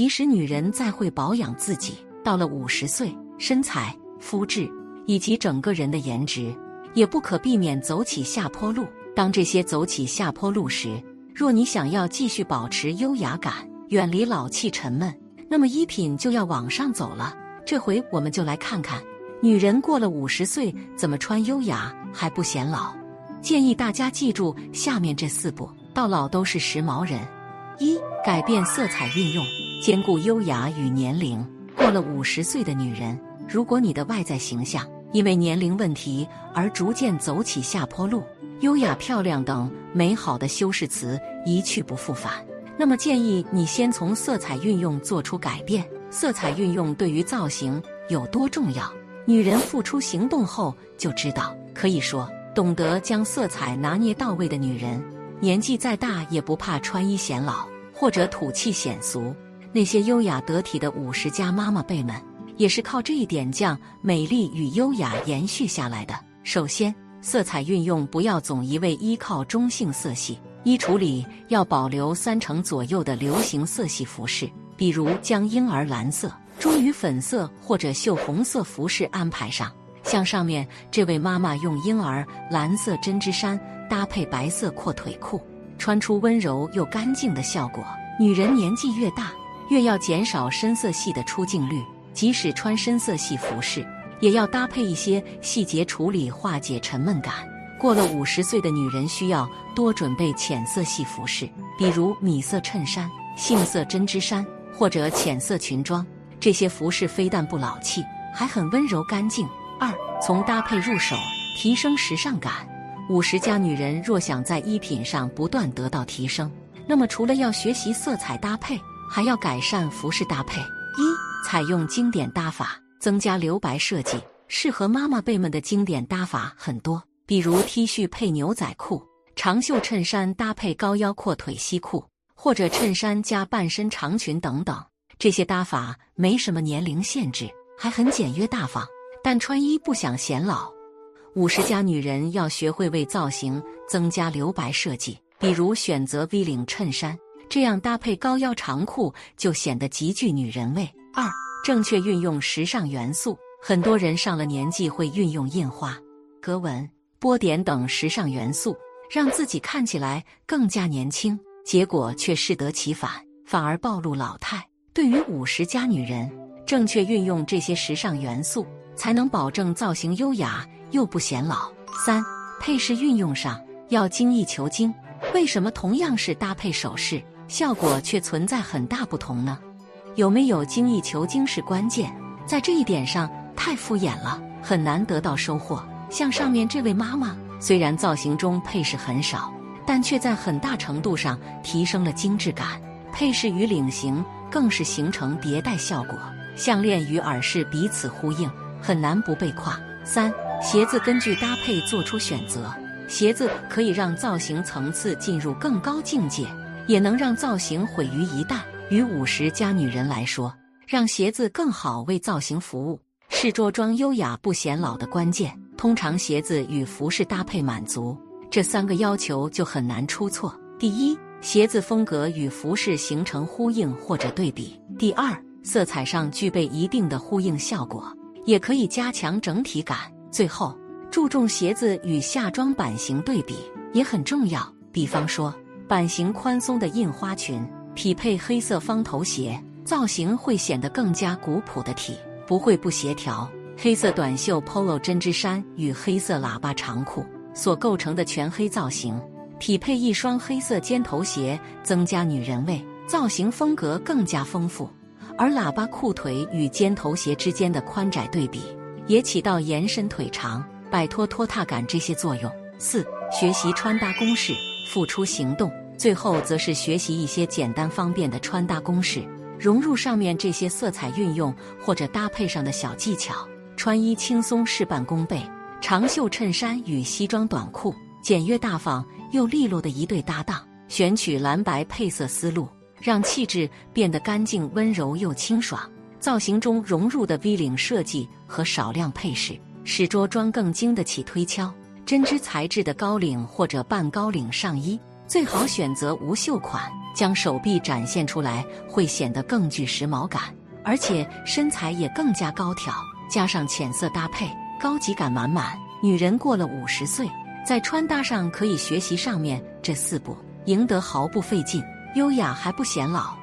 即使女人再会保养自己，到了五十岁，身材、肤质以及整个人的颜值，也不可避免走起下坡路。当这些走起下坡路时，若你想要继续保持优雅感，远离老气沉闷，那么衣品就要往上走了。这回我们就来看看，女人过了五十岁怎么穿优雅还不显老。建议大家记住下面这四步，到老都是时髦人。一、改变色彩运用，兼顾优雅与年龄。过了五十岁的女人，如果你的外在形象因为年龄问题而逐渐走起下坡路，优雅、漂亮等美好的修饰词一去不复返，那么建议你先从色彩运用做出改变。色彩运用对于造型有多重要？女人付出行动后就知道。可以说。懂得将色彩拿捏到位的女人，年纪再大也不怕穿衣显老或者土气显俗。那些优雅得体的五十加妈妈辈们，也是靠这一点将美丽与优雅延续下来的。首先，色彩运用不要总一味依靠中性色系，衣橱里要保留三成左右的流行色系服饰，比如将婴儿蓝色、茱萸粉色或者绣红色服饰安排上。像上面这位妈妈用婴儿蓝色针织衫搭配白色阔腿裤，穿出温柔又干净的效果。女人年纪越大，越要减少深色系的出镜率，即使穿深色系服饰，也要搭配一些细节处理，化解沉闷感。过了五十岁的女人需要多准备浅色系服饰，比如米色衬衫、杏色针织衫或者浅色裙装。这些服饰非但不老气，还很温柔干净。二，从搭配入手，提升时尚感。五十加女人若想在衣品上不断得到提升，那么除了要学习色彩搭配，还要改善服饰搭配。一，采用经典搭法，增加留白设计。适合妈妈辈们的经典搭法很多，比如 T 恤配牛仔裤，长袖衬衫搭配高腰阔腿西裤，或者衬衫加半身长裙等等。这些搭法没什么年龄限制，还很简约大方。但穿衣不想显老，五十加女人要学会为造型增加留白设计，比如选择 V 领衬衫，这样搭配高腰长裤就显得极具女人味。二、正确运用时尚元素，很多人上了年纪会运用印花、格纹、波点等时尚元素，让自己看起来更加年轻，结果却适得其反，反而暴露老态。对于五十加女人，正确运用这些时尚元素。才能保证造型优雅又不显老。三、配饰运用上要精益求精。为什么同样是搭配首饰，效果却存在很大不同呢？有没有精益求精是关键，在这一点上太敷衍了，很难得到收获。像上面这位妈妈，虽然造型中配饰很少，但却在很大程度上提升了精致感。配饰与领型更是形成叠带效果，项链与耳饰彼此呼应。很难不被夸。三、鞋子根据搭配做出选择，鞋子可以让造型层次进入更高境界，也能让造型毁于一旦。与五十加女人来说，让鞋子更好为造型服务，是着装优雅不显老的关键。通常鞋子与服饰搭配满足这三个要求，就很难出错。第一，鞋子风格与服饰形成呼应或者对比；第二，色彩上具备一定的呼应效果。也可以加强整体感。最后，注重鞋子与下装版型对比也很重要。比方说，版型宽松的印花裙匹配黑色方头鞋，造型会显得更加古朴的体，不会不协调。黑色短袖 Polo 针织衫与黑色喇叭长裤所构成的全黑造型，匹配一双黑色尖头鞋，增加女人味，造型风格更加丰富。而喇叭裤腿与尖头鞋之间的宽窄对比，也起到延伸腿长、摆脱拖沓感这些作用。四、学习穿搭公式，付出行动。最后则是学习一些简单方便的穿搭公式，融入上面这些色彩运用或者搭配上的小技巧，穿衣轻松事半功倍。长袖衬衫与西装短裤，简约大方又利落的一对搭档，选取蓝白配色思路。让气质变得干净、温柔又清爽。造型中融入的 V 领设计和少量配饰，使着装更经得起推敲。针织材质的高领或者半高领上衣，最好选择无袖款，将手臂展现出来，会显得更具时髦感，而且身材也更加高挑。加上浅色搭配，高级感满满。女人过了五十岁，在穿搭上可以学习上面这四步，赢得毫不费劲，优雅还不显老。